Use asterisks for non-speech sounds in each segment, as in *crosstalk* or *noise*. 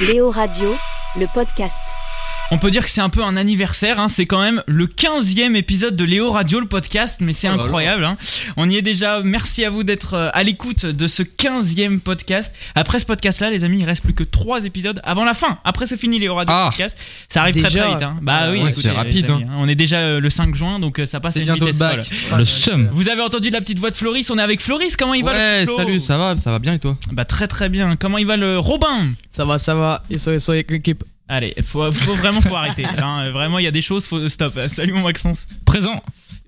Léo Radio, le podcast. On peut dire que c'est un peu un anniversaire, hein. c'est quand même le 15e épisode de Léo Radio, le podcast, mais c'est Oh là là. incroyable. hein. On y est déjà, merci à vous d'être euh, à l'écoute de ce 15e podcast. Après ce podcast-là, les amis, il reste plus que 3 épisodes avant la fin. Après c'est fini Léo Radio Ah. podcast, ça arrive très Déjà. très vite. hein. Bah oui, Ouais, écoutez, c'est rapide, les amis, hein. On est déjà euh, le 5 juin, donc euh, ça passe une bientôt le vitesse folle. Le seum. Vous avez entendu la petite voix de Floris, on est avec Floris, comment il va le Flo? salut, ça va, ça va bien et toi? Bah très très bien, comment il va le Robin? Ça va, ça va. Ils sont, ils sont avec l'équipe. Allez, faut, faut vraiment faut arrêter. *laughs* hein. Vraiment, il y a des choses, faut stop. Salut mon Maxence. Présent.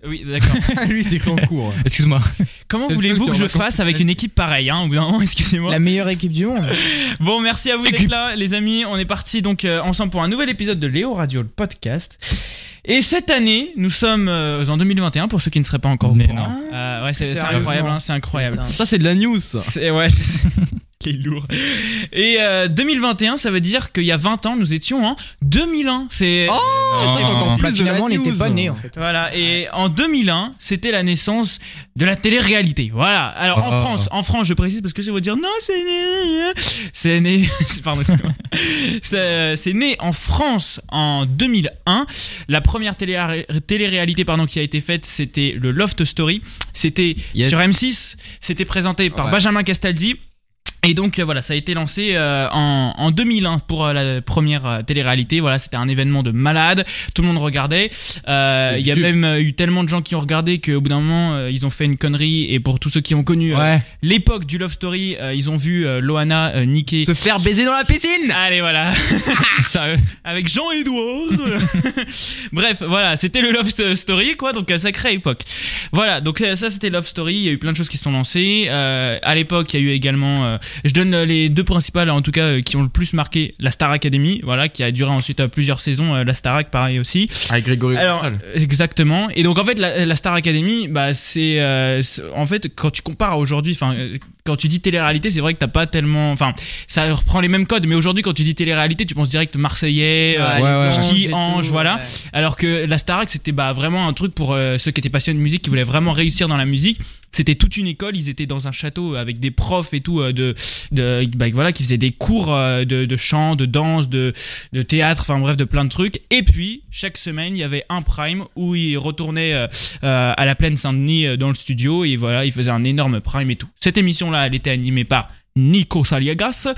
Oui, d'accord. *laughs* Lui, c'est en cours. *laughs* Excuse-moi. Comment voulez-vous que je fasse avec une équipe pareille hein, Au bout d'un moment, excusez-moi. La meilleure équipe du monde. Bon, merci à vous d'être Équipe. là, les amis. On est parti donc euh, ensemble pour un nouvel épisode de Léo Radio, le podcast. Et cette année, nous sommes euh, en 2021 pour ceux qui ne seraient pas encore au Mais courant. non. Euh, ouais, c'est c'est Sérieusement. incroyable, hein, c'est incroyable. Putain. Ça, c'est de la news. ça. C'est ouais, *laughs* c'est lourd. Et euh, 2021, ça veut dire qu'il y a 20 ans, nous étions en 2001. C'est Oh, c'est encore plus Bah, de finalement, on la n'était news. pas nés en fait. Voilà, et en 2001, c'était la naissance de la télé-réalité. Voilà. Alors en Oh. France, en France, je précise parce que je vais vous dire non, c'est né, c'est né, *laughs* pardon, excusez-moi. c'est c'est né en France en 2001. La première télé- télé-réalité pardon qui a été faite, c'était le Loft Story. C'était sur M6. C'était présenté par Ouais. Benjamin Castaldi. Et donc euh, voilà, ça a été lancé euh, en, en 2001 pour euh, la première euh, télé-réalité. Voilà, c'était un événement de malade. Tout le monde regardait. Euh, Il y a même eu tellement de gens qui ont regardé qu'au bout d'un moment, ils ont fait une connerie. Et pour tous ceux qui ont connu Ouais. l'époque du Love Story, ils ont vu Loana niquer. Se faire baiser dans la piscine. Allez voilà, *laughs* Sérieux. avec Jean-Edouard. *laughs* Bref, voilà, c'était le Love Sto- Story quoi, donc sacrée époque. Voilà, donc ça c'était Love Story. Il y a eu plein de choses qui se sont lancées. Euh, à l'époque, il y a eu également, je donne euh, les deux principales en tout cas euh, qui ont le plus marqué, la Star Academy, voilà, qui a duré ensuite euh, plusieurs saisons. euh, la Starac pareil aussi. Avec Grégory Alors exactement. Et donc en fait la, la Star Academy, bah c'est euh, en fait quand tu compares à aujourd'hui, enfin euh, quand tu dis télé-réalité, c'est vrai que t'as pas tellement, enfin ça reprend les mêmes codes, mais aujourd'hui quand tu dis télé-réalité, tu penses direct Marseillais, euh, ouais, tout, Ange, voilà. ouais. Alors que la Starac c'était bah vraiment un truc pour euh, ceux qui étaient passionnés de musique, qui voulaient vraiment réussir dans la musique. C'était toute une école, ils étaient dans un château avec des profs et tout euh, de, de bah, voilà qui faisaient des cours euh, de, chant, de danse, de, de théâtre, enfin bref de plein de trucs. Et puis chaque semaine il y avait un prime où ils retournaient euh, à la plaine Saint-Denis dans le studio et voilà ils faisaient un énorme prime et tout. Cette émission là elle était animée par Nico Saliagas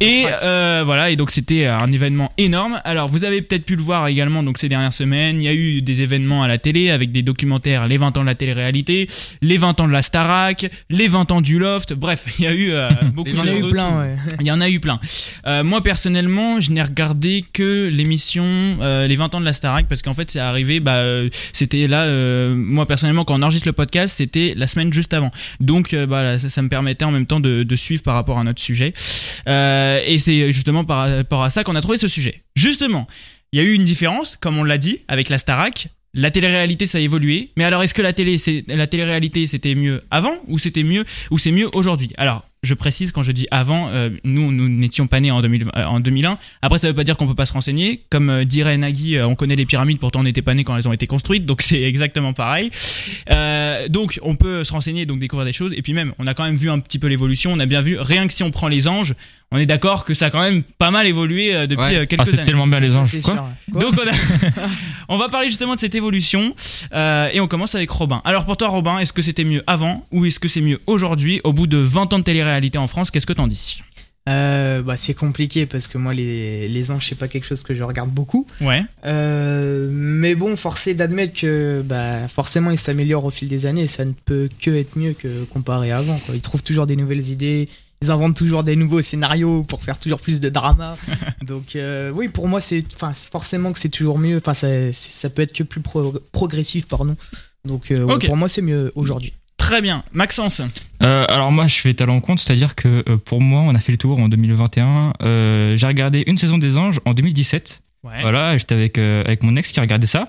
et euh, voilà et donc c'était un événement énorme alors vous avez peut-être pu le voir également donc ces dernières semaines il y a eu des événements à la télé avec des documentaires les 20 ans de la télé-réalité les 20 ans de la Starac les 20 ans du Loft bref il y a eu euh, *laughs* beaucoup Il y en a eu plein, ouais. il y en a eu plein. Euh, moi personnellement, je n'ai regardé que l'émission euh, les 20 ans de la Starac parce qu'en fait c'est arrivé bah c'était là moi personnellement quand on enregistre le podcast, c'était la semaine juste avant. Donc bah ça, ça me permettait en même temps de, de suivre par rapport à notre sujet. Euh, et c'est justement par rapport à ça qu'on a trouvé ce sujet. Justement, il y a eu une différence comme on l'a dit avec la Starac. La télé-réalité ça a évolué, mais alors est-ce que la télé la télé-réalité c'était mieux avant ou c'était mieux ou c'est mieux aujourd'hui? Alors, je précise quand je dis avant, euh, nous nous n'étions pas nés en, 2000 euh, en 2001. Après ça veut pas dire qu'on peut pas se renseigner. Comme euh, dirait Nagui, on connaît les pyramides, pourtant on n'était pas nés quand elles ont été construites, donc *laughs* c'est exactement pareil. Donc on peut se renseigner, donc découvrir des choses. Et puis même, on a quand même vu un petit peu l'évolution. On a bien vu, rien que si on prend les anges, on est d'accord que ça a quand même pas mal évolué euh, depuis Ouais. euh, Ah, quelques c'est années. tellement bien les anges. C'est Quoi sûr. Quoi *laughs* Donc on, a- *laughs* on va parler justement de cette évolution euh, et on commence avec Robin. Alors pour toi Robin, est-ce que c'était mieux avant ou est-ce que c'est mieux aujourd'hui au bout de 20 ans de télé-réalité en France? Qu'est-ce que t'en dis? Euh, bah, c'est compliqué parce que moi, les, les anges, c'est pas quelque chose que je regarde beaucoup. Ouais. Euh, mais bon, forcé d'admettre que bah, forcément, ils s'améliorent au fil des années et ça ne peut que être mieux que comparé à avant. Quoi. Ils trouvent toujours des nouvelles idées. Ils inventent toujours des nouveaux scénarios pour faire toujours plus de drama. *laughs* Donc euh, oui, pour moi, c'est forcément que c'est toujours mieux. Enfin, ça, ça peut être que plus pro- progressif, pardon. Donc euh, ouais, pour moi, c'est mieux aujourd'hui. Très bien. Maxence Euh, alors moi je fais talent compte, c'est-à-dire que euh, pour moi on a fait le tour en 2021. Euh, j'ai regardé une saison des anges en 2017 Ouais. Voilà, j'étais avec, euh, avec mon ex qui regardait ça.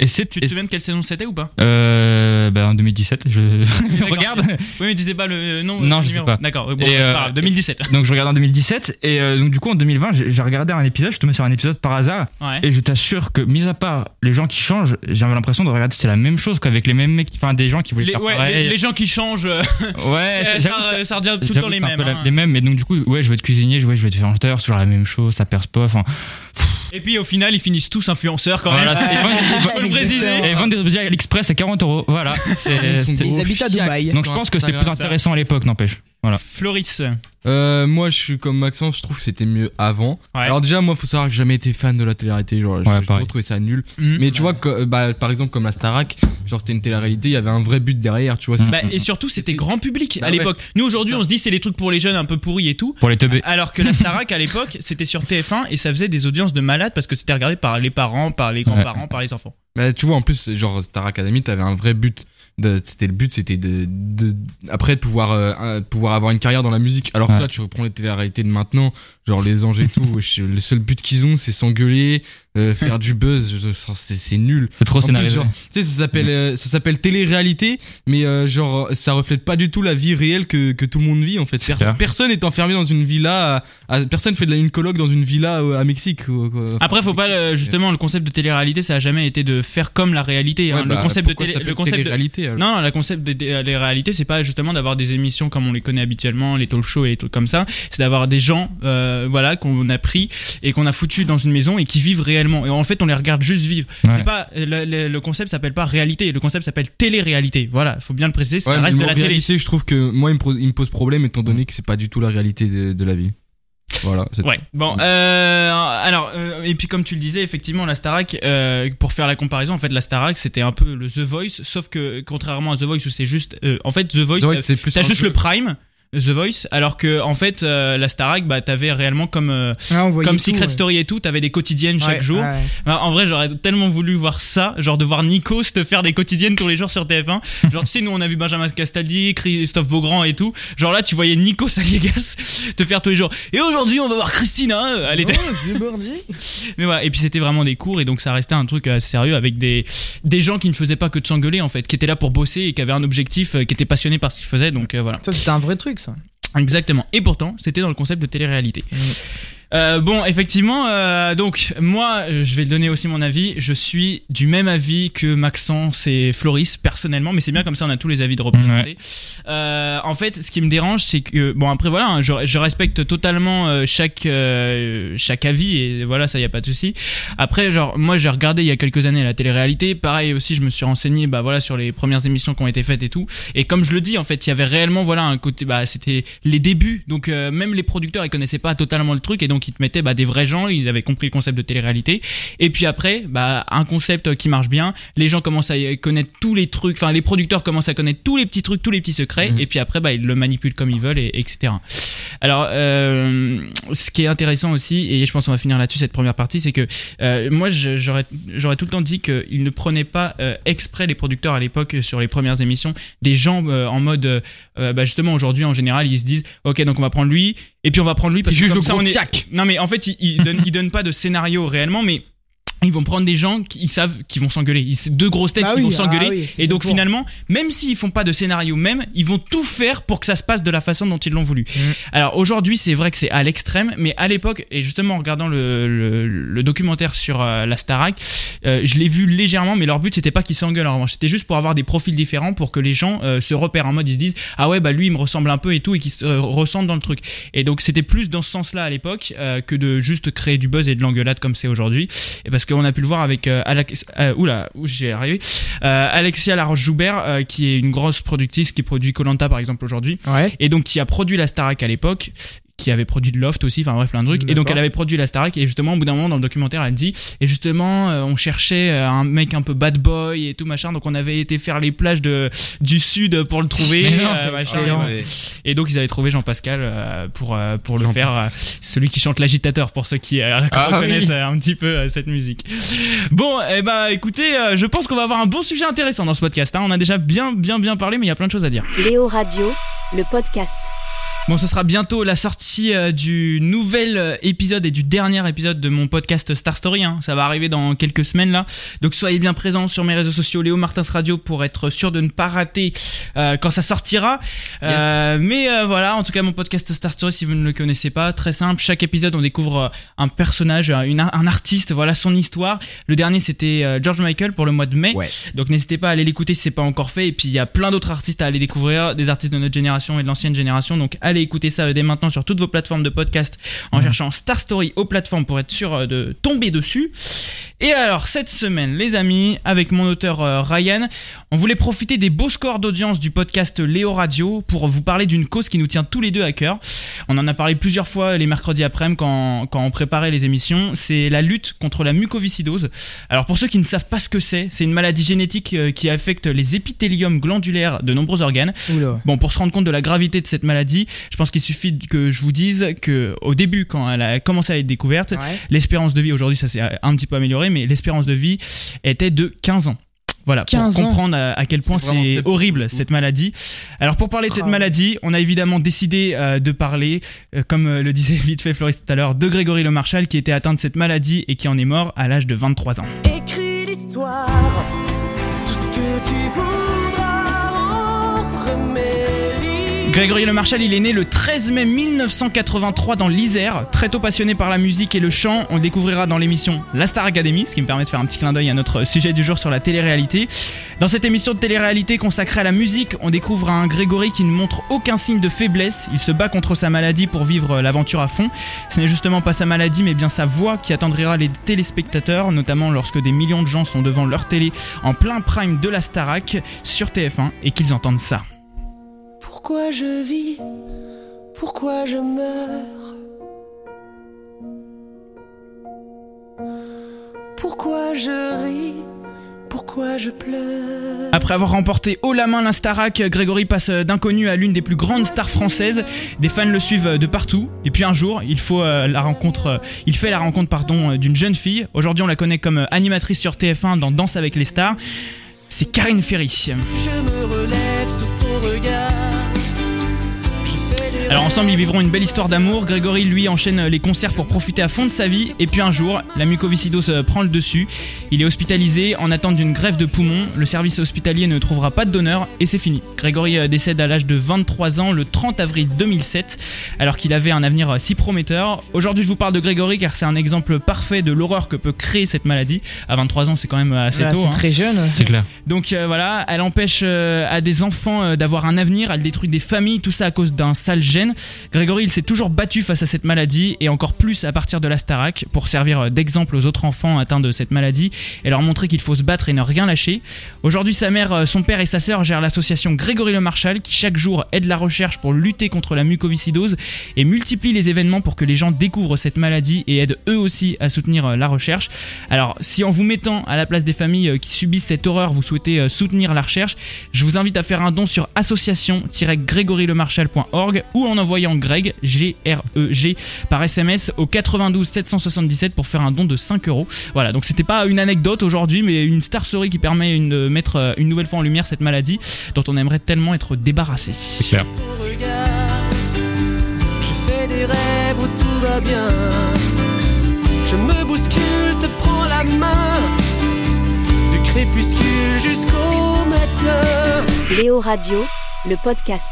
Et c'est. Tu te souviens de quelle saison c'était ou pas? Euh, bah, en 2017, je *laughs* regarde. Oui, mais disais pas le nom. Non, le je sais numéro. pas. D'accord, bon, pas euh, grave, 2017. Donc je regarde en 2017 et euh, donc du coup en 2020 j'ai regardé un épisode, je suis tombé sur un épisode par hasard Ouais. et je t'assure que mis à part les gens qui changent, j'avais l'impression de regarder c'est la même chose qu'avec les mêmes mecs, enfin des gens qui voulaient Les, faire ouais, les, les gens qui changent, euh, Ouais, *laughs* ça, ça- ça revient tout le temps les mêmes. la- hein. les mêmes, mais donc du coup ouais je vais être cuisinier, ouais, je vais être chanteur, toujours la même chose, ça perce pas. Enfin, Et puis au final, ils finissent tous influenceurs quand Voilà, même. c'est- Il faut préciser. et vendre des objets à l'Express à 40 euros, voilà. C'est- *laughs* c'est- Ils habitent à Dubaï. donc je pense que c'était plus intéressant à l'époque, n'empêche. Floris. Euh, moi, je suis comme Maxence, je trouve que c'était mieux avant. Ouais. Alors déjà, moi, faut savoir que j'ai jamais été fan de la télé-réalité, genre, Ouais, j'ai pareil. toujours trouvé ça nul. Mm. Mais tu vois, que, bah, par exemple, comme la Starac, genre, c'était une télé-réalité, il y avait un vrai but derrière, tu vois. c'est- Bah, et surtout, c'était grand public Bah à ouais. l'époque. Nous aujourd'hui, on se dit c'est les trucs pour les jeunes un peu pourris et tout. Pour les teubés. Alors que la Starac à l'époque, *laughs* c'était sur TF1 et ça faisait des audiences de malades parce que c'était regardé par les parents, par les grands-parents, par les enfants. Bah, tu vois, en plus, genre, Star Academy, t'avais un vrai but. C'était le but, c'était de, de, après de pouvoir, euh, pouvoir avoir une carrière dans la musique. Alors que Ouais. là, tu reprends les télé-réalités de maintenant, genre les anges et tout, *laughs* le seul but qu'ils ont, c'est s'engueuler, euh, faire du buzz, c'est c'est nul. C'est trop scénarisé. genre, tu sais, ça s'appelle, euh, ça s'appelle télé-réalité, mais euh, genre, ça reflète pas du tout la vie réelle que, que tout le monde vit en fait. Per- clair. personne est enfermé dans une villa, à- à- personne fait de la, une coloc dans une villa euh, à Mexique. quoi, quoi. Après, faut pas le- justement le concept de télé-réalité, ça a jamais été de faire comme la réalité. hein. Ouais, bah, le concept de télé, le concept de, télé-réalité Non, non, le concept les réalités, c'est pas justement d'avoir des émissions comme on les connaît habituellement, les talk shows et les trucs comme ça. C'est d'avoir des gens, euh, voilà, qu'on a pris et qu'on a foutu dans une maison et qui vivent réellement. Et en fait, on les regarde juste vivre. Ouais. C'est pas le, le- le concept s'appelle pas réalité, le concept s'appelle télé-réalité. Voilà, faut bien le préciser, ça Ouais, reste de la télé. réalité, je trouve que moi, il me, pro- il me pose problème étant donné que c'est pas du tout la réalité de, de la vie. Voilà. c'est- Ouais. Bon, euh, alors euh, et puis comme tu le disais, effectivement, la Starac, euh, pour faire la comparaison, en fait, la Starac, c'était un peu le The Voice, sauf que contrairement à The Voice où c'est juste, euh, en fait, The Voice, euh, c'est plus t'as juste jeu. le Prime. The Voice, alors que en fait euh, la Starac, bah t'avais réellement comme euh, voyait comme tout, Secret ouais. Story et tout, t'avais des quotidiennes chaque Ouais, jour. ouais. Bah, en vrai, j'aurais tellement voulu voir ça, genre de voir Nikos te faire des quotidiennes tous les jours sur TF1. *laughs* Genre, tu sais, nous on a vu Benjamin Castaldi, Christophe Beaugrand et tout. Genre là, tu voyais Nikos Aliagas *laughs* te faire tous les jours. Et aujourd'hui, on va voir Christina. Elle était. Oh. *laughs* Mais voilà. Et puis c'était vraiment des cours et donc ça restait un truc assez sérieux avec des des gens qui ne faisaient pas que de s'engueuler en fait, qui étaient là pour bosser et qui avaient un objectif, euh, qui étaient passionnés par ce qu'ils faisaient. Donc euh, voilà. Ça, c'était un vrai truc, Exactement. Et pourtant, c'était dans le concept de télé-réalité. Euh, bon, effectivement, euh, donc moi, je vais donner aussi mon avis. Je suis du même avis que Maxence et Floris personnellement, mais c'est bien comme ça, on a tous les avis de représentés. Euh, en fait, ce qui me dérange, c'est que bon après voilà, hein, je, je respecte totalement euh, chaque euh, chaque avis et voilà, ça y a pas de souci. Après, genre moi, j'ai regardé il y a quelques années la télé-réalité. Pareil aussi, je me suis renseigné, bah voilà, sur les premières émissions qui ont été faites et tout. Et comme je le dis, en fait, il y avait réellement voilà un côté, bah c'était les débuts, donc même les producteurs ils connaissaient pas totalement le truc et donc ils te mettaient bah, des vrais gens, ils avaient compris le concept de télé-réalité. Et puis après, bah un concept qui marche bien, les gens commencent à connaître tous les trucs, enfin les producteurs commencent à connaître tous les petits trucs, tous les petits secrets, Mhm. et puis après bah ils le manipulent comme ils veulent et etc. Alors euh, ce qui est intéressant aussi, et je pense qu'on va finir là-dessus cette première partie, c'est que euh, moi j'aurais j'aurais tout le temps dit qu'ils ne prenaient pas euh, exprès les producteurs à l'époque sur les premières émissions des gens euh, en mode euh, euh, bah justement aujourd'hui en général ils se disent ok donc on va prendre lui et puis on va prendre lui parce que comme ça on est. non mais en fait ils donnent pas de scénario réellement mais ils vont prendre des gens qui ils savent qu'ils vont s'engueuler. Deux grosses têtes Bah qui oui, vont s'engueuler. ah oui, et donc finalement même s'ils font pas de scénario même ils vont tout faire pour que ça se passe de la façon dont ils l'ont voulu. Mm. alors aujourd'hui c'est vrai que c'est à l'extrême mais à l'époque et justement en regardant le, le, le documentaire sur euh, la Starac euh, je l'ai vu légèrement mais leur but c'était pas qu'ils s'engueulent en revanche. C'était juste pour avoir des profils différents pour que les gens euh, se repèrent en mode ils se disent ah ouais bah lui il me ressemble un peu et tout et qu'ils se euh, ressentent dans le truc. Et donc c'était plus dans ce sens là à l'époque que de juste créer du buzz et de l'engueulade comme c'est aujourd'hui. Et parce qu'on a pu le voir avec euh, Alex, euh, oula, où j'ai arrivé, euh, Alexia Laroche-Joubert, euh, qui est une grosse productrice qui produit Colanta par exemple aujourd'hui, Ouais. et donc qui a produit la Starac à l'époque qui avait produit de Loft aussi, enfin bref plein de trucs. Et donc elle avait produit la Starac et justement au bout d'un moment dans le documentaire elle dit et justement euh, on cherchait euh, un mec un peu bad boy et tout machin donc on avait été faire les plages de du sud pour le trouver. Euh, machin. excellent. Ouais. Et donc ils avaient trouvé Jean-Pascal euh, pour euh, pour le faire, euh, celui qui chante l'agitateur pour ceux qui euh, Ah reconnaissent oui. un petit peu euh, cette musique. Bon, eh ben écoutez, euh, je pense qu'on va avoir un bon sujet intéressant dans ce podcast. hein. On a déjà bien bien bien parlé, mais il y a plein de choses à dire. Léo Radio, le podcast. Bon, ce sera bientôt la sortie euh, du nouvel euh, épisode et du dernier épisode de mon podcast Star Story. hein. Ça va arriver dans quelques semaines là. Donc soyez bien présents sur mes réseaux sociaux Léo Martins Radio pour être sûr de ne pas rater euh, quand ça sortira. Euh, mais euh, voilà, en tout cas mon podcast Star Story, si vous ne le connaissez pas, très simple. Chaque épisode, on découvre un personnage, une, un artiste, voilà son histoire. Le dernier, c'était George Michael pour le mois de mai. Ouais. Donc n'hésitez pas à aller l'écouter si c'est pas encore fait. Et puis il y a plein d'autres artistes à aller découvrir, des artistes de notre génération et de l'ancienne génération. Donc allez écouter ça euh, dès maintenant sur toutes vos plateformes de podcast en cherchant Star Story aux plateformes pour être sûr euh, de tomber dessus. Et alors cette semaine, les amis, avec mon auteur euh, Ryan, on voulait profiter des beaux scores d'audience du podcast Léo Radio pour vous parler d'une cause qui nous tient tous les deux à cœur. On en a parlé plusieurs fois les mercredis après-midi quand, quand on préparait les émissions. C'est la lutte contre la mucoviscidose. Alors pour ceux qui ne savent pas ce que c'est, c'est une maladie génétique qui affecte les épithéliums glandulaires de nombreux organes. Oula. Bon, pour se rendre compte de la gravité de cette maladie, je pense qu'il suffit que je vous dise que au début, quand elle a commencé à être découverte, Ouais. l'espérance de vie aujourd'hui, ça s'est un petit peu amélioré, mais l'espérance de vie était de 15 ans. Voilà, pour 15 ans. comprendre à, à quel point C'est horrible cette maladie. Alors pour parler de cette Ah maladie, on a évidemment décidé euh, de parler, euh, comme euh, le disait *laughs* vite fait Floris tout à l'heure, de Grégory Le Marchal qui était atteint de cette maladie et qui en est mort à l'âge de 23 ans. Écris l'histoire, tout ce que tu voudras Grégory Le Marchal, il est né le 13 mai 1983 dans l'Isère. Très tôt passionné par la musique et le chant, on découvrira dans l'émission La Star Academy, ce qui me permet de faire un petit clin d'œil à notre sujet du jour sur la télé-réalité. Dans cette émission de télé-réalité consacrée à la musique, on découvre un Grégory qui ne montre aucun signe de faiblesse. Il se bat contre sa maladie pour vivre l'aventure à fond. Ce n'est justement pas sa maladie, mais bien sa voix qui attendrira les téléspectateurs, notamment lorsque des millions de gens sont devant leur télé en plein prime de la Starac sur TF1 et qu'ils entendent ça. Pourquoi je vis? Pourquoi je meurs? Pourquoi je ris? Pourquoi je pleure? Après avoir remporté haut la main l'Instarac, Grégory passe d'inconnu à l'une des plus grandes stars françaises. Des fans le suivent de partout. Et puis un jour, il faut euh, la rencontre, euh, il fait la rencontre pardon euh, d'une jeune fille. Aujourd'hui, on la connaît comme animatrice sur TF1 dans Danse avec les stars. C'est Karine Ferry. Je me relève Alors ensemble, ils vivront une belle histoire d'amour. Grégory, lui, enchaîne les concerts pour profiter à fond de sa vie. Et puis un jour, la mucoviscidose euh, prend le dessus. Il est hospitalisé en attente d'une greffe de poumon. Le service hospitalier ne trouvera pas de donneur et c'est fini. Grégory euh, décède à l'âge de 23 ans le 30 avril 2007, alors qu'il avait un avenir euh, si prometteur. Aujourd'hui, je vous parle de Grégory car c'est un exemple parfait de l'horreur que peut créer cette maladie. À 23 ans, c'est quand même euh, assez tôt. c'est hein. très jeune. C'est clair. Donc euh, voilà, elle empêche euh, à des enfants euh, d'avoir un avenir, elle détruit des familles, tout ça à cause d'un sale Grégory, il s'est toujours battu face à cette maladie et encore plus à partir de la Starac pour servir d'exemple aux autres enfants atteints de cette maladie et leur montrer qu'il faut se battre et ne rien lâcher. Aujourd'hui, sa mère, euh, son père et sa sœur gèrent l'association Grégory Le Marchal qui chaque jour aide la recherche pour lutter contre la mucoviscidose et multiplie les événements pour que les gens découvrent cette maladie et aident eux aussi à soutenir euh, la recherche. Alors, si en vous mettant à la place des familles euh, qui subissent cette horreur, vous souhaitez soutenir la recherche, je vous invite à faire un don sur association-grégorylemarchal.org ou en envoyant Greg, G-R-E-G, par SMS au 92 777 pour faire un don de 5 euros. Voilà, donc c'était pas une anecdote aujourd'hui, mais une star story qui permet une- de mettre euh, une nouvelle fois en lumière cette maladie dont on aimerait tellement être débarrassé. C'est clair. ton regard Je fais des rêves où tout va bien Je me bouscule, te prends la main Du crépuscule jusqu'au matin Léo Radio, le podcast.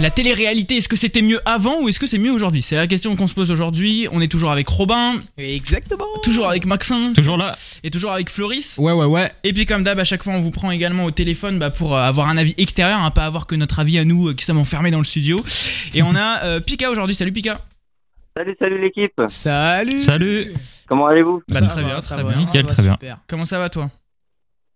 La télé-réalité, est-ce que c'était mieux avant ou est-ce que c'est mieux aujourd'hui? C'est la question qu'on se pose aujourd'hui. On est toujours avec Robin, Exactement. toujours avec Maxence Toujours là. et toujours avec Floris. Ouais, ouais, ouais. Et puis comme d'hab, à chaque fois, on vous prend également au téléphone bah, pour euh, avoir un avis extérieur, hein, pas avoir que notre avis à nous euh, qui sommes enfermés dans le studio. Et on a euh, Pika aujourd'hui. Salut Pika. Salut, salut l'équipe. Salut. Salut. Comment allez-vous? Bah, très va, bien, ça très va, bien. Nickel, va très bien. super. Comment ça va toi?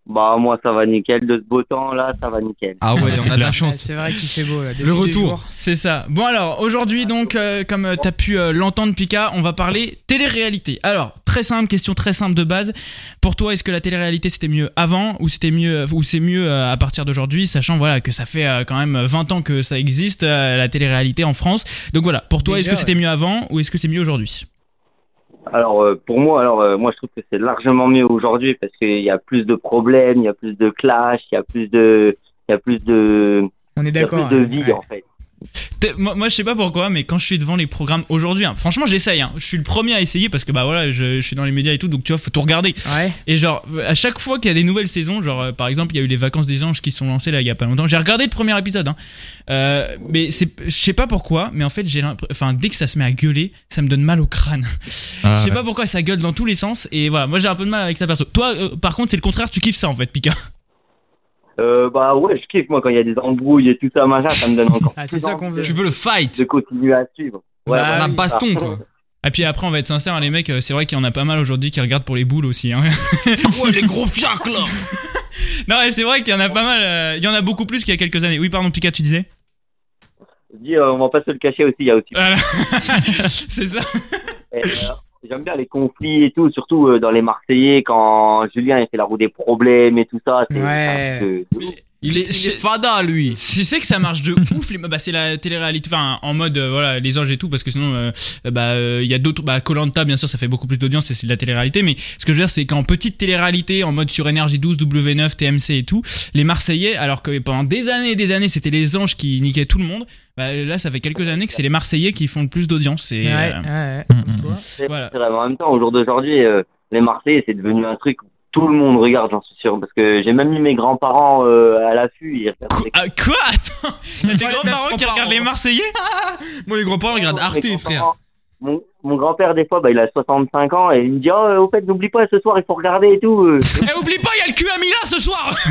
Bah moi ça va nickel de ce beau temps là, ça va nickel. Ah ouais, on a de la Ouais, chance. C'est vrai qu'il fait beau là. Le retour. C'est ça. Bon alors, aujourd'hui donc, euh, comme euh, t'as pu euh, l'entendre Pika, on va parler télé-réalité. Alors, très simple, question très simple de base. Pour toi, est-ce que la télé-réalité c'était mieux avant ou c'était mieux ou c'est mieux euh, à partir d'aujourd'hui, sachant voilà que ça fait euh, quand même 20 ans que ça existe euh, la télé-réalité en France. Donc voilà, pour toi, est-ce que c'était mieux avant ou est-ce que c'est mieux aujourd'hui? Alors euh, pour moi, alors euh, moi je trouve que c'est largement mieux aujourd'hui parce qu'il y a plus de problèmes, il y a plus de clash, il y a plus de, il y a plus de, On est d'accord. de hein. vie Ouais. en fait. Moi, moi, je sais pas pourquoi, mais quand je suis devant les programmes aujourd'hui, hein, franchement, j'essaye. hein. Je suis le premier à essayer parce que bah voilà, je, je suis dans les médias et tout, donc tu vois, faut tout regarder. Ouais. Et genre, à chaque fois qu'il y a des nouvelles saisons, genre euh, par exemple, il y a eu les vacances des anges qui sont lancées là il y a pas longtemps. J'ai regardé le premier épisode, hein. Euh, mais c'est, je sais pas pourquoi, mais en fait, j'ai l'impression, enfin, dès que ça se met à gueuler, ça me donne mal au crâne. *laughs* Ah, je sais ouais. pas pourquoi ça gueule dans tous les sens. Et voilà, moi j'ai un peu de mal avec ça perso. Toi, euh, par contre, c'est le contraire, tu kiffes ça en fait, Pika. Euh, bah ouais, je kiffe moi quand il y a des embrouilles et tout ça, machin, ça me donne encore *laughs* Ah, c'est ça qu'on veut. Tu veux le fight de continuer à suivre. Ouais, Bah voilà. Oui. baston, quoi. Et puis après, on va être sincère, hein, les mecs, euh, c'est vrai qu'il y en a pas mal aujourd'hui qui regardent pour les boules aussi. Hein. *laughs* Ouais, les gros fiacs, là *laughs* non, mais c'est vrai qu'il y en a pas mal. euh, il y en a beaucoup plus qu'il y a quelques années. Oui, pardon, Pika, tu disais? Dis, euh, on va pas se le cacher aussi, il y a aussi. Voilà. c'est ça. Et, euh, J'aime bien les conflits et tout, surtout euh, dans les Marseillais quand Julien il fait la roue des problèmes et tout ça. c'est- Ouais. de-. Il est, il est fada, lui C'est c'est que ça marche de *laughs* ouf. Les, bah, c'est la télé-réalité, enfin en mode euh, voilà les anges et tout, parce que sinon euh, bah euh, il y a d'autres. Bah Colanta bien sûr ça fait beaucoup plus d'audience et c'est de la télé-réalité, mais ce que je veux dire c'est qu'en petite télé-réalité, en mode sur énergie 12, W9, TMC et tout, les Marseillais, alors que pendant des années et des années c'était les anges qui niquaient tout le monde. Bah, là ça fait quelques années que c'est les Marseillais qui font le plus d'audience. Et, Ouais, euh, ouais, ouais. mm. Tu vois C'est Voilà. en même temps, au jour d'aujourd'hui, euh, les Marseillais, c'est devenu un truc où tout le monde regarde, j'en suis sûr. Parce que j'ai même mis mes grands-parents euh, à l'affût. Ils regardent les- Ah, quoi Attends tes les grands-parents qui regardent les. Marseillais *laughs* Moi, les grands-parents regardent Arte, frère. Mon, mon grand-père, des fois, bah, il a 65 ans et il me dit Oh, au fait, n'oublie pas, ce soir, il faut regarder et tout. euh. *laughs* Eh, oublie pas, il y a le cul à Mila ce soir *laughs*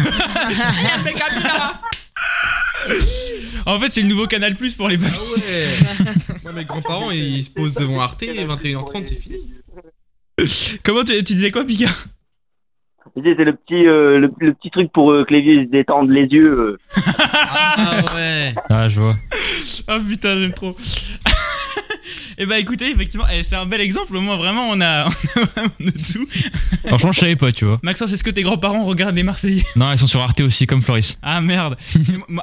En fait, c'est le nouveau Canal Plus pour les Ah ouais Moi, mes grands-parents, ils se posent devant Arte, 21h30, c'est fini. Comment tu, tu disais quoi, Pika C'est le petit, euh, le, le petit truc pour euh, que les vieux se détendent les yeux. euh. Ah ouais *laughs* Ah, je vois. Oh putain, j'aime trop. *laughs* Et bah écoutez, effectivement, eh, c'est un bel exemple. Moi, vraiment, on a, *laughs* on a vraiment de tout. Franchement, je savais pas, tu vois. Maxence, est-ce que tes grands-parents regardent les Marseillais? Non, ils sont sur Arte aussi, comme Floris. Ah merde.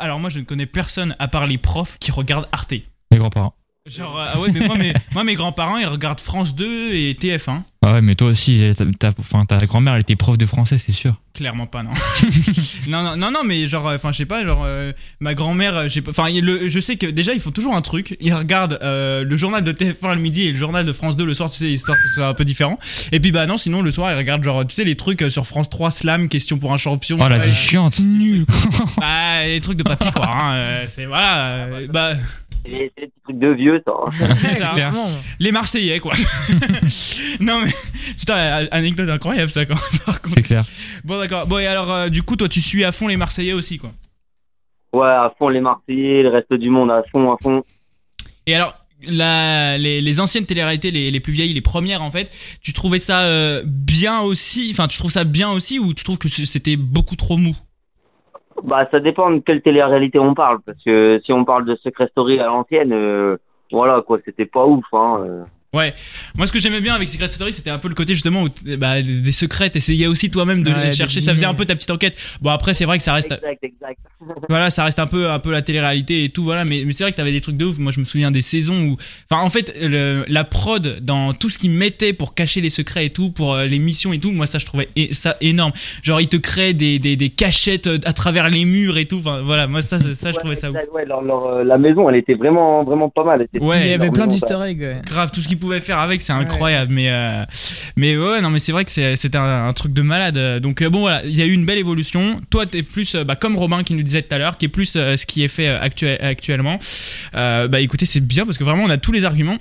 Alors moi, je ne connais personne à part les profs qui regardent Arte. Les grands-parents. Genre, euh, ah ouais, mais moi, mes, moi, mes grands-parents, ils regardent France 2 et TF1. Ah ouais, mais toi aussi, ta, ta- enfin, ta grand-mère, elle était prof de français, c'est sûr. Clairement pas, non. *laughs* non, non, non, non, mais genre, euh, enfin, je sais pas, genre, euh, ma grand-mère, euh, j'ai pas- enfin, je sais que déjà, ils font toujours un truc. Ils regardent euh, le journal de TF1 le midi et le journal de France 2 le soir, tu sais, histoire que ce soit un peu différent. Et puis, bah non, sinon, le soir, ils regardent, genre, tu sais, les trucs sur France 3, Slam, question pour un champion. Oh, la vie chiante. Nul. *laughs* Ah, les trucs de papy, quoi. Hein, c'est voilà. euh, bah, C'est des trucs de vieux, ça. hein. c'est *laughs* ça. Les Marseillais, quoi. *laughs* non, mais putain, anecdote incroyable, ça, quoi. Par contre. C'est clair. Bon, d'accord. Bon, et alors, euh, du coup, toi, tu suis à fond les Marseillais aussi, quoi. Ouais, à fond les Marseillais, le reste du monde à fond, à fond. Et alors, la, les, les anciennes télé-réalités, les, les plus vieilles, les premières, en fait, tu trouvais ça euh, bien aussi Enfin, tu trouves ça bien aussi ou tu trouves que c'était beaucoup trop mou? Bah, ça dépend de quelle télé-réalité on parle. Parce que si on parle de Secret Story à l'ancienne, euh, voilà, quoi, c'était pas ouf, hein. euh. Moi, ce que j'aimais bien avec Secret Story, c'était un peu le côté justement où bah, des secrets, t'essayais aussi toi-même de Ouais, les chercher. Ça faisait un peu ta petite enquête. Bon, après, c'est vrai que ça reste, Exact, exact. *laughs* voilà, ça reste un peu, un peu la télé-réalité et tout, voilà. Mais, mais c'est vrai que t'avais des trucs de ouf. Moi, je me souviens des saisons où, enfin, en fait, le- la prod dans tout ce qu'ils mettaient pour cacher les secrets et tout, pour euh, les missions et tout, moi, ça, je trouvais ça énorme. Genre, ils te créaient des, des, des cachettes euh, à travers les murs et tout. Enfin, voilà, moi, ça, ça, ça, je Ouais, trouvais ça ouf. ouais, leur- leur, euh, la maison, elle était vraiment, vraiment pas mal. Elle était Ouais, Il y avait plein d'easter eggs. ouais. grave tout ce qu'ils pouvaient faire avec c'est incroyable mais euh, mais ouais non mais c'est vrai que c'est- c'était un, un truc de malade. Donc euh, bon voilà il y a eu une belle évolution. Toi t'es plus euh, bah, comme Robin qui nous disait tout à l'heure qui est plus ce qui est fait actu- actuellement. Bah écoutez c'est bien parce que vraiment on a tous les arguments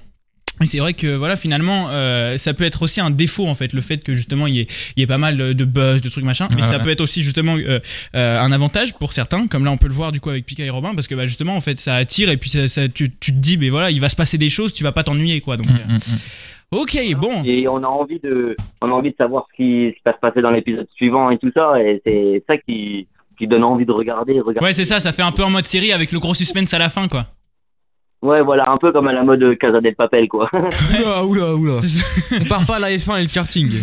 et c'est vrai que voilà finalement euh, ça peut être aussi un défaut en fait le fait que justement il y ait, il y ait pas mal de, buzz de trucs machin mais Ouais, ça ouais. peut être aussi justement euh, euh, un avantage pour certains comme là on peut le voir du coup avec Pika et Robin parce que bah justement en fait ça attire et puis ça, ça- tu, tu te dis mais voilà il va se passer des choses tu vas pas t'ennuyer quoi donc Mm, euh, mm, mm. ok bon Et on a envie de, on a envie de savoir ce qui, ce qui va se passer dans l'épisode suivant et tout ça. Et c'est ça qui, qui donne envie de regarder, regarder. ouais c'est ça ça fait un peu en mode série avec le gros suspense à la fin quoi Ouais, voilà, un peu comme à la mode Casa del Papel, quoi. *laughs* Oula, oula, oula. *laughs* On part pas à la F1 et le karting. *laughs*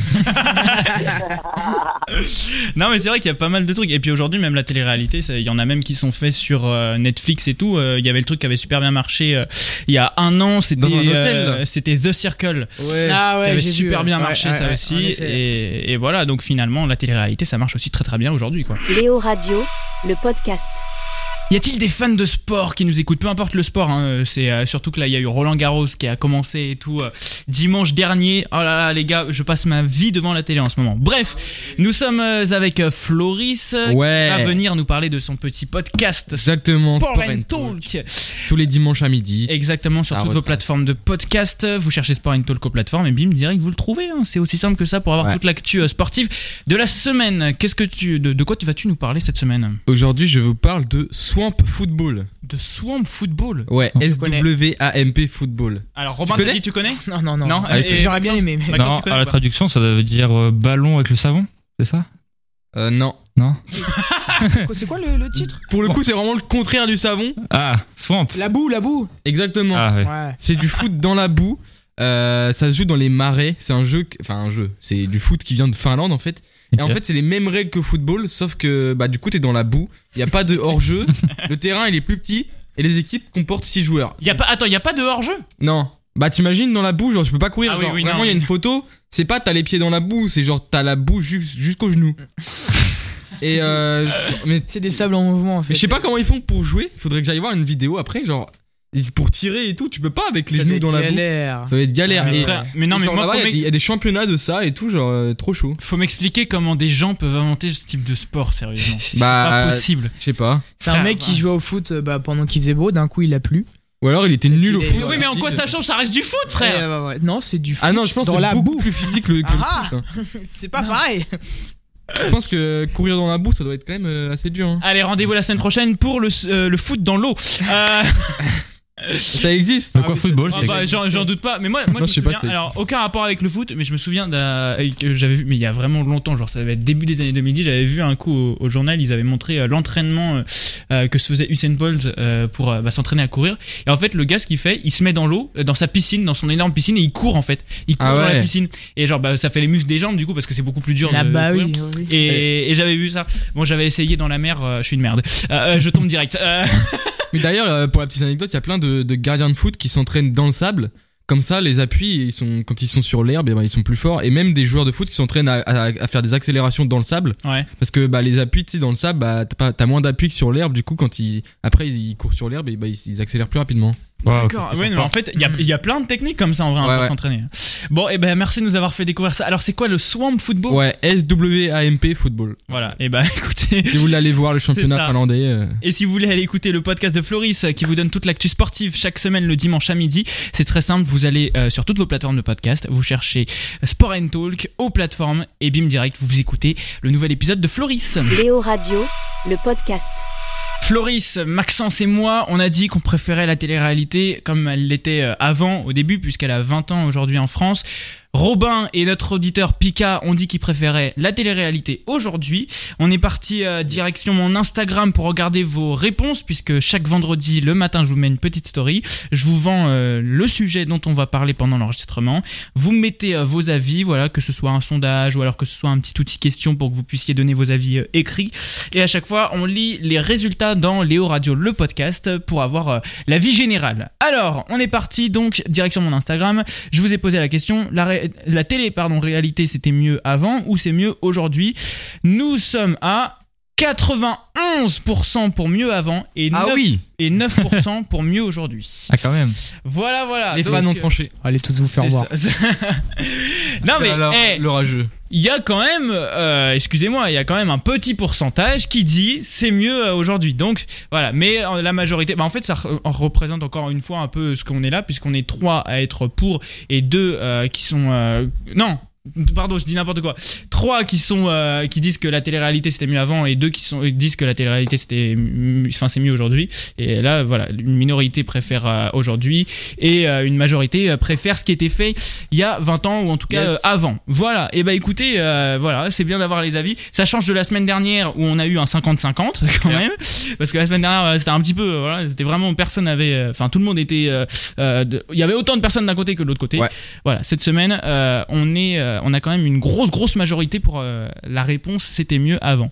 non mais c'est vrai qu'il y a pas mal de trucs et puis aujourd'hui même la télé-réalité il y en a même qui sont faits sur euh, Netflix et tout Euh, il y avait le truc qui avait super bien marché euh, il y a un an c'était euh, c'était The Circle Ouais. Ah qui ouais, avait super vu, bien ouais. marché Ouais, ça aussi et, et voilà donc finalement la télé-réalité ça marche aussi très très bien aujourd'hui quoi Léo Radio, le podcast. Y a-t-il des fans de sport qui nous écoutent? Peu importe le sport, hein, c'est euh, surtout que là il y a eu Roland Garros qui a commencé et tout euh, dimanche dernier. Oh là là les gars, je passe ma vie devant la télé en ce moment. Bref, nous sommes euh, avec euh, Floris euh, Ouais. qui va venir nous parler de son petit podcast Exactement. Sport and Talk. Tous les dimanches à midi. Exactement sur À toutes vos plateformes de podcast. Vous cherchez Sport and Talk aux plateformes et bim direct vous le trouvez. hein. C'est aussi simple que ça pour avoir Ouais. toute l'actu euh, sportive de la semaine. Qu'est-ce que tu de, de quoi tu vas-tu nous parler cette semaine? Aujourd'hui, je vous parle de Swamp Football. De Swamp Football. Ouais, Je connais. S-W-A-M-P Football. Alors Robin connais t'as dit tu connais *laughs* Non, non, non. Non, Ah, J'aurais bien aimé, mais. Non, à la traduction, ça veut dire euh, ballon avec le savon, c'est ça? Euh, non. Non *laughs* C'est quoi- C'est quoi le, le titre? Pour le coup, c'est vraiment le contraire du savon. Ah, swamp. La boue, la boue. Exactement. Ah ouais. Ouais. C'est du foot dans la boue. Euh, ça se joue dans les marais. C'est un jeu, enfin un jeu. C'est du foot qui vient de Finlande en fait. Et en fait, c'est les mêmes règles que football, sauf que bah du coup t'es dans la boue. Il y a pas de hors jeu. *laughs* le terrain il est plus petit et les équipes comportent 6 joueurs. Y a pas attends, y a pas de hors-jeu? Non. Bah t'imagines dans la boue, genre je peux pas courir. Ah oui, genre, oui, vraiment il y a une photo. C'est pas t'as les pieds dans la boue, c'est genre t'as la boue jus- jusqu'au genou. *laughs* Et euh, *laughs* mais C'est des sables en mouvement en fait. je sais pas comment ils font pour jouer. Faudrait que j'aille voir une vidéo après, genre pour tirer et tout. Tu peux pas avec les Ça genoux dans la boue. Ça va être galère. Ouais, Et- Frère, mais non mais genre, moi il y, a des- il y a des championnats de ça et tout, genre euh, trop chaud. faut m'expliquer comment des gens peuvent inventer ce type de sport sérieusement. *laughs* C'est Bah, pas euh, possible. Je sais pas. C'est un mec qui bah. jouait au foot euh, bah, pendant qu'il faisait beau, d'un coup il a plu. Ou alors il était nul au foot. Oui mais en quoi ça change? Ça reste du foot frère. euh, ouais. Non, c'est du foot. Ah non, je pense que c'est beaucoup boue. plus physique que, que Ah le foot. hein. *laughs* C'est pas pareil. Je pense que courir dans la boue, ça doit être quand même euh, assez dur. hein. Allez rendez-vous la semaine prochaine pour le, euh, le foot dans l'eau. Euh, *laughs* Ça existe. Donc quoi, oui, football Ah bah, j'en, doute pas, mais moi, moi Non, je je sais pas, souviens, alors aucun rapport avec le foot, mais je me souviens d'un, euh, que j'avais vu, mais il y a vraiment longtemps, genre ça devait être début des années 2010, j'avais vu un coup au, au journal, ils avaient montré euh, l'entraînement euh, euh, que se faisait Usain Bolt euh, pour euh, bah, s'entraîner à courir. Et en fait, le gars, ce qu'il fait, il se met dans l'eau, euh, dans sa piscine, dans son énorme piscine, et il court en fait. Il court Ah dans la piscine. Et genre, bah, ça fait les muscles des jambes du coup, parce que c'est beaucoup plus dur Là, de, bah courir. oui. oui. Et, et j'avais vu ça. Bon, j'avais essayé dans la mer, euh, je suis une merde. Je tombe direct. *laughs* Mais d'ailleurs, euh, pour la petite anecdote, il y a plein de, de gardiens de foot qui s'entraînent dans le sable. Comme ça, les appuis, ils sont, quand ils sont sur l'herbe, eh ben, ils sont plus forts. Et même des joueurs de foot qui s'entraînent à, à- à faire des accélérations dans le sable. ouais. Parce que bah, les appuis, tu sais, dans le sable, bah, t'as pas- t'as moins d'appui que sur l'herbe. Du coup, quand ils, après, ils courent sur l'herbe, et bah, ils, ils accélèrent plus rapidement. D'accord. c'est Ouais, mais sympa. en fait, il y a, il y a plein de techniques comme ça en vrai hein, Ouais, pour ouais. s'entraîner. Bon, et ben merci de nous avoir fait découvrir ça. Alors, c'est quoi le Swamp Football? Ouais, S-W-A-M-P football. Voilà. Et ben *laughs* écoutez. Si vous voulez aller voir le championnat finlandais. euh, Et si vous voulez aller écouter le podcast de Floris euh, qui vous donne toute l'actu sportive chaque semaine le dimanche à midi, c'est très simple. Vous allez euh, sur toutes vos plateformes de podcast, vous cherchez Sport and Talk aux plateformes et bim direct, vous vous écoutez le nouvel épisode de Floris. Léo Radio, le podcast. Floris, Maxence et moi, on a dit qu'on préférait la télé-réalité comme elle l'était euh, avant, au début, puisqu'elle a 20 ans aujourd'hui en France. Robin et notre auditeur Pika ont dit qu'ils préféraient la télé-réalité aujourd'hui. On est parti euh, direction mon Instagram pour regarder vos réponses, puisque chaque vendredi, le matin, je vous mets une petite story. Je vous vends euh, le sujet dont on va parler pendant l'enregistrement. Vous mettez euh, vos avis, voilà, que ce soit un sondage ou alors que ce soit un petit outil question pour que vous puissiez donner vos avis euh, écrits. Et à chaque fois, on lit les résultats dans Léo Radio, le podcast, pour avoir la vie générale. Alors, on est parti donc direction mon Instagram. Je vous ai posé la question. La, ré- la télé, pardon, réalité, c'était mieux avant ou c'est mieux aujourd'hui? Nous sommes à 91% pour mieux avant et 9, Ah oui et *laughs* 9% pour mieux aujourd'hui. Ah, quand même. Voilà, voilà. Les fans ont euh, tranché. Allez tous vous faire voir. *laughs* non mais, Alors, eh, le rageux. Il y a quand même, euh, excusez-moi, il y a quand même un petit pourcentage qui dit c'est mieux euh, aujourd'hui. Donc voilà, mais euh, la majorité, bah, en fait, ça re- représente encore une fois un peu ce qu'on est là, puisqu'on est trois à être pour et deux euh, qui sont euh, non. Pardon, je dis n'importe quoi. Trois qui sont euh, qui disent que la télé-réalité c'était mieux avant et deux qui sont qui disent que la télé-réalité c'était enfin c'est mieux aujourd'hui. Et là voilà, une minorité préfère euh, aujourd'hui et euh, une majorité euh, préfère ce qui était fait il y a 20 ans ou en tout cas Yes. avant. Voilà. Et bah écoutez, euh, voilà, c'est bien d'avoir les avis. Ça change de la semaine dernière où on a eu un 50-50 *laughs* quand même, parce que la semaine dernière c'était un petit peu, voilà, c'était vraiment personne avait, enfin tout le monde était, il y avait autant de personnes d'un côté que de l'autre côté. Ouais. Voilà. Cette semaine, euh, on est, euh, on a quand même une grosse grosse majorité pour euh, la réponse. C'était mieux avant.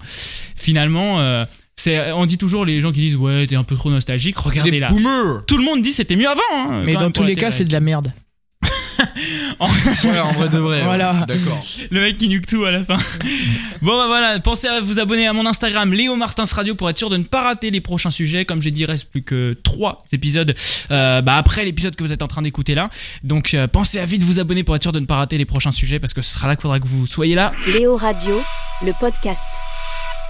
Finalement. euh, c'est, on dit toujours les gens qui disent ouais t'es un peu trop nostalgique regardez Les là boomers tout le monde dit c'était mieux avant hein, Mais dans tous les cas, c'est de la merde. *laughs* En- Ouais, en vrai de vrai. ouais. Voilà. D'accord. Le mec qui nuque tout à la fin. bon bah voilà, pensez à vous abonner à mon Instagram Léo Martins Radio pour être sûr de ne pas rater les prochains sujets. Comme j'ai dit, il reste plus que 3 épisodes euh, bah, après l'épisode que vous êtes en train d'écouter là. Donc euh, pensez à vite vous abonner pour être sûr de ne pas rater les prochains sujets parce que ce sera là qu'il faudra que vous soyez là. Léo Radio, le podcast.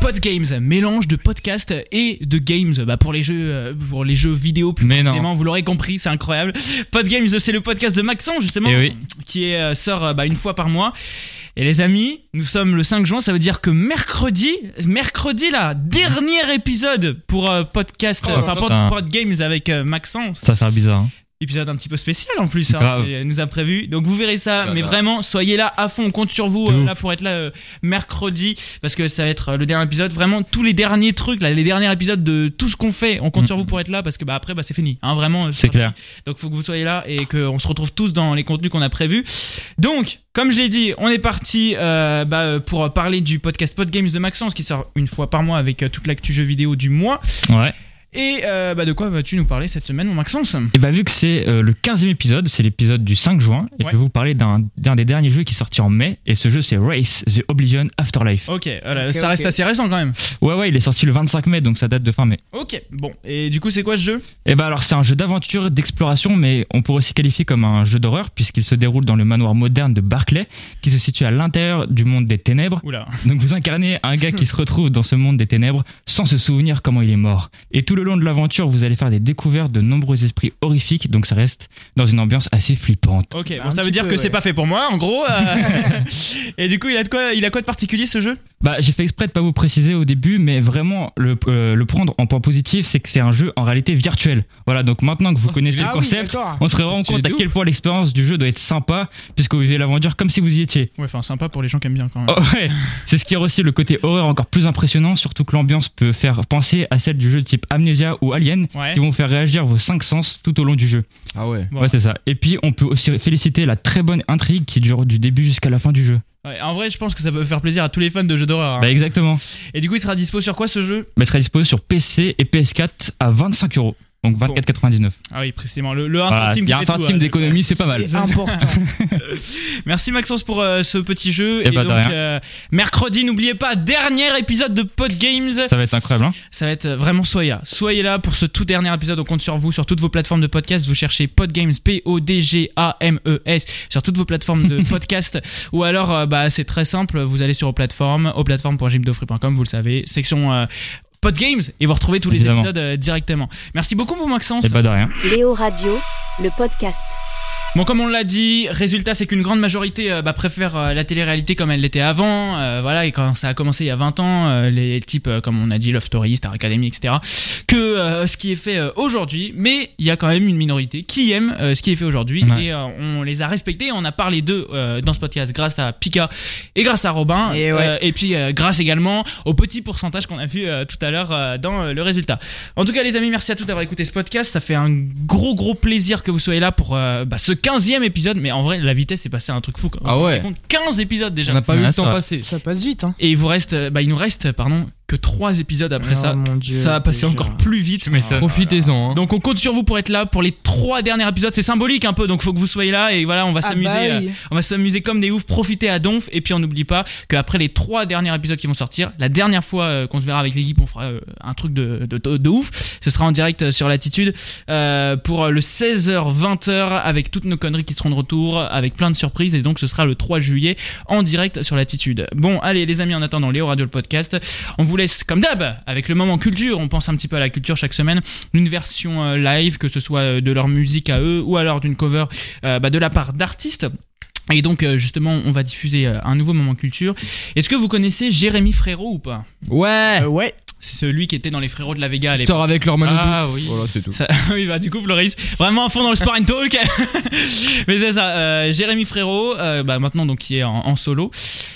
Podgames, mélange de podcast et de games bah, pour les jeux euh, pour les jeux vidéo plus précisément, vous l'aurez compris, c'est incroyable. Podgames, c'est le podcast de Maxon justement Eh oui. qui est, euh, sort euh, bah, une fois par mois. Et les amis, nous sommes le 5 juin, ça veut dire que mercredi, mercredi là, dernier épisode pour euh, podcast, Oh, euh, enfin pour, putain. Podgames avec euh, Maxence. Ça faire bizarre. hein. Épisode un petit peu spécial en plus, hein, elle nous a prévu. Donc vous verrez ça, Bah, mais vraiment, soyez là à fond, on compte sur vous euh, là pour être là euh, mercredi, parce que ça va être euh, le dernier épisode. Vraiment, tous les derniers trucs, là, les derniers épisodes de tout ce qu'on fait, on compte Mm. sur vous pour être là, parce que bah après, bah c'est fini, hein, vraiment. euh, C'est clair. donc faut que vous soyez là et qu'on se retrouve tous dans les contenus qu'on a prévus. Donc, comme je l'ai dit, on est parti euh, bah, pour parler du podcast Podgames de Maxence qui sort une fois par mois avec euh, toute l'actu jeux vidéo du mois. Ouais. Et euh, bah, de quoi vas-tu nous parler cette semaine, mon Maxence? Et bah vu que c'est euh, le 15e épisode, c'est l'épisode du 5 juin, et Ouais. je vais vous parler d'un d'un des derniers jeux qui est sorti en mai, et ce jeu c'est Race The Oblivion Afterlife. Ok, voilà, ça reste assez récent quand même. Ouais ouais, il est sorti le 25 mai, donc ça date de fin mai. Ok, bon. Et du coup, c'est quoi ce jeu? Et bah alors c'est un jeu d'aventure, d'exploration, mais on pourrait aussi qualifier comme un jeu d'horreur, puisqu'il se déroule dans le manoir moderne de Barclay, qui se situe à l'intérieur du monde des ténèbres. Oula. Donc vous incarnez un gars qui se retrouve dans ce monde des ténèbres sans se souvenir comment il est mort. Et tout le long de l'aventure, vous allez faire des découvertes de nombreux esprits horrifiques, donc ça reste dans une ambiance assez flippante. Ok, Bah, bon, ça veut dire peu, que c'est pas fait pour moi, en gros. euh. *laughs* Et du coup, il a de quoi, il a quoi de particulier ce jeu? Bah j'ai fait exprès de pas vous préciser au début, mais vraiment le, euh, le prendre en point positif, c'est que c'est un jeu en réalité virtuel. Voilà, donc maintenant que vous connaissez le Ah oui, concept, on se rend compte à quel point l'expérience du jeu doit être sympa, puisque vous vivez l'aventure comme si vous y étiez. Ouais, enfin, sympa pour les gens qui aiment bien quand même. Oh, ouais, c'est ce qui rend aussi le côté horreur encore plus impressionnant, surtout que l'ambiance peut faire penser à celle du jeu type Amnesia ou Alien, Ouais. qui vont faire réagir vos cinq sens tout au long du jeu. Ah ouais. Ouais, c'est ça. Et puis, on peut aussi féliciter la très bonne intrigue qui dure du début jusqu'à la fin du jeu. Ouais, en vrai, je pense que ça peut faire plaisir à tous les fans de jeux d'horreur. hein. Bah, exactement. Et du coup, il sera dispo sur quoi ce jeu? Bah, il sera disposé sur PC et PS4 à 25 euros. Donc 24,99. Ah oui, précisément. Le, le 1 Voilà, centime Il y a qui un centime ouais. d'économie, c'est pas mal. C'est important. *laughs* Merci Maxence pour euh, ce petit jeu. Eh Et bah, de donc, rien. euh, mercredi, n'oubliez pas, dernier épisode de Pod Games. Ça va être incroyable, hein Ça va être euh, vraiment soyez là. Soyez là pour ce tout dernier épisode. On compte sur vous sur toutes vos plateformes de podcast. Vous cherchez Podgames, P-O-D-G-A-M-E-S, E sur toutes vos plateformes de *laughs* podcast. Ou alors, euh, bah, c'est très simple. Vous allez sur aux plateformes, aux plateformes.gymdofree.com, vous le savez, section euh, Podgames, et vous retrouvez tous les épisodes euh, directement. Merci beaucoup, mon Maxence. Et pas de rien. Léo Radio, le podcast. Bon, comme on l'a dit, résultat, c'est qu'une grande majorité euh, bah, préfère euh, la télé-réalité comme elle l'était avant. euh, voilà, et quand ça a commencé il y a 20 ans, euh, les types, euh, comme on a dit, Love Story, Star Academy, etc., que euh, ce qui est fait euh, aujourd'hui. Mais il y a quand même une minorité qui aime euh, ce qui est fait aujourd'hui. Ouais. Et euh, on les a respectés. On a parlé d'eux euh, dans ce podcast grâce à Pika et grâce à Robin. Et ouais. Euh, et puis euh, grâce également au petit pourcentage qu'on a vu euh, tout à l'heure euh, dans euh, le résultat. En tout cas, les amis, merci à tous d'avoir écouté ce podcast. Ça fait un gros, gros plaisir que vous soyez là pour euh, bah, ce 15e épisode. Mais en vrai, la vitesse, c'est passé un truc fou. Ah Vous vous ouais. rendez compte 15 épisodes déjà. On n'a pas vu le c'est temps passer. Ça passe vite, hein. Et il vous reste, euh, bah, il nous reste, pardon, que 3 épisodes après Oh ça. mon Dieu, ça va passer déjà. encore plus vite. Profitez-en. hein. Donc on compte sur vous pour être là pour les trois derniers épisodes. C'est symbolique un peu, donc faut que vous soyez là et voilà, on va Ah s'amuser. bah euh, oui. on va s'amuser comme des oufs, profiter à donf. Et puis on n'oublie pas qu'après les trois derniers épisodes qui vont sortir, la dernière fois euh, qu'on se verra avec l'équipe, on fera euh, un truc de, de, de, de ouf. Ce sera en direct euh, sur Latitude euh, pour le 16h-20h avec toutes nos conneries qui seront de retour, avec plein de surprises. Et donc ce sera le 3 juillet en direct sur Latitude. Bon, allez les amis, en attendant Léo Radio le podcast, on vous laisse comme d'hab avec le moment culture. On pense un petit peu à la culture chaque semaine, une version euh, live, que ce soit euh, de leur musique à eux ou alors d'une cover euh, bah, de la part d'artistes. Et donc euh, justement, on va diffuser un nouveau moment culture. Est-ce que vous connaissez Jérémy Frérot ou pas? Ouais. Euh, ouais. C'est celui qui était dans les Frérots de la Vega à Il l'époque. sort avec leur Manodou. Ah oui. Voilà, c'est tout. Ça- *laughs* oui, bah du coup, Floris, vraiment à fond dans le sport and talk. *laughs* Mais c'est ça, euh, Jérémy Frérot, euh, bah, maintenant donc qui est en, en solo.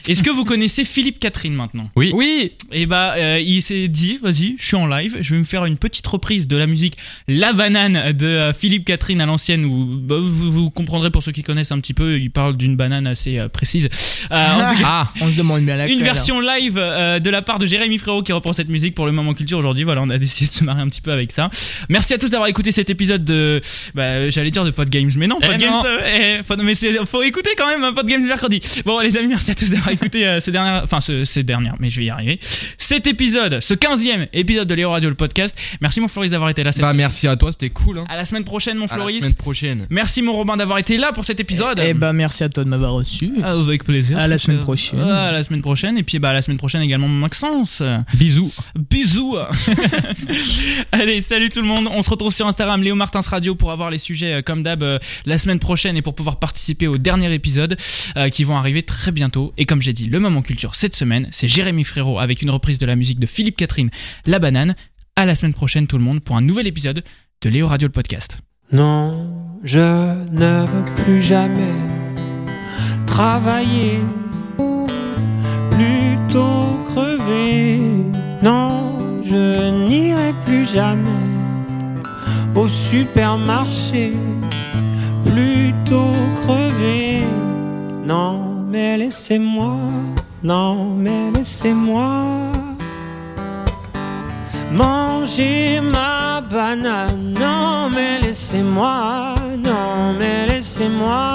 Est-ce que vous connaissez Philippe Catherine maintenant? Oui. Oui Et bah, euh, il s'est dit, vas-y, je suis en live, je vais me faire une petite reprise de la musique La Banane de euh, Philippe Catherine à l'ancienne, où bah, vous, vous comprendrez pour ceux qui connaissent un petit peu, il parle d'une banane assez euh, précise. Euh, *laughs* Ah, On se demande bien laquelle. une version live euh, de la part de Jérémy Frérot qui reprend cette musique pour le moment culture aujourd'hui. Voilà, on a *laughs* décidé de se marrer un petit peu avec ça. Merci à tous d'avoir écouté cet épisode de, bah, j'allais dire de Podgames, mais non, Eh Podgames, non. euh, eh, faut, mais c'est, faut écouter quand même un Podgames mercredi. Bon, les amis, merci à tous d'avoir écouté euh, ce dernier, enfin ce, ces dernières, mais je vais y arriver. Cet épisode, ce 15e épisode de Léo Radio le podcast. Merci mon Floris d'avoir été là. Cette... Bah merci à toi, c'était cool. Hein. À la semaine prochaine, mon À la Floris. semaine prochaine. Merci mon Robin d'avoir été là pour cet épisode. Eh ben, merci à toi de m'avoir reçu. Ah, avec plaisir. À la semaine prochaine. Ah, à la semaine prochaine. Et puis bah, à la semaine prochaine également Maxence. bisous. Bisous. *laughs* Allez, salut tout le monde. On se retrouve sur Instagram Léo Martins Radio pour avoir les sujets euh, comme d'hab euh, la semaine prochaine et pour pouvoir participer au dernier épisode euh, qui vont arriver très bientôt. Et comme j'ai dit, le moment culture cette semaine, c'est Jérémy Frérot avec une reprise de la musique de Philippe Catherine, La Banane. À la semaine prochaine tout le monde pour un nouvel épisode de Léo Radio le podcast. Non, je ne veux plus jamais travailler, plutôt crever. Non, je n'irai plus jamais au supermarché, plutôt crever. Non, mais laissez-moi, non, mais laissez-moi manger ma banane. Non, mais laissez-moi, non, mais laissez-moi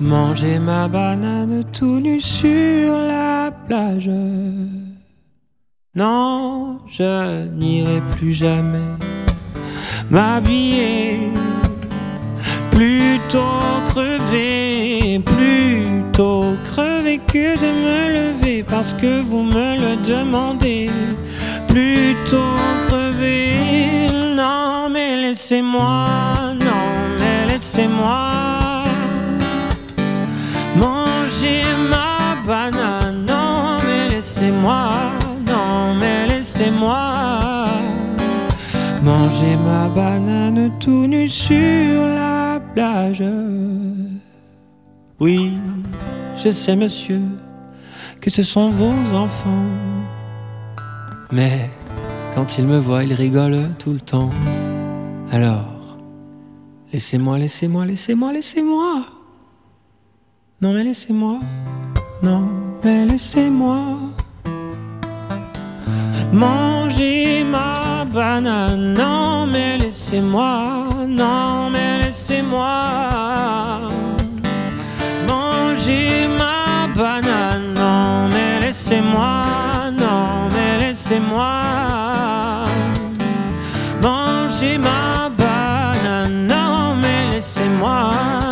manger ma banane tout nu sur la plage. Non, je n'irai plus jamais m'habiller, plutôt crever, plutôt crever que de me lever parce que vous me le demandez plutôt crever. Non, mais laissez-moi, non, mais laissez-moi manger ma banane. Non, mais laissez-moi, laissez-moi manger ma banane tout nu sur la plage. Oui, je sais, monsieur, que ce sont vos enfants. Mais quand ils me voient, ils rigolent tout le temps. Alors, laissez-moi, laissez-moi, laissez-moi, laissez-moi. Non, mais laissez-moi. Non, mais laissez-moi. Manger ma banane. Non, mais laissez-moi. Non, mais laissez-moi. Manger ma banane. Non, mais laissez-moi. Non, mais laissez-moi. Manger ma banane. Non, mais laissez-moi.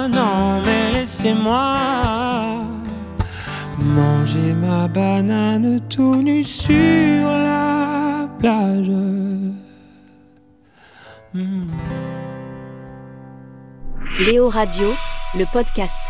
Non, mais laissez-moi. Ma banane tout sur la plage. Hmm. Léo Radio, le podcast.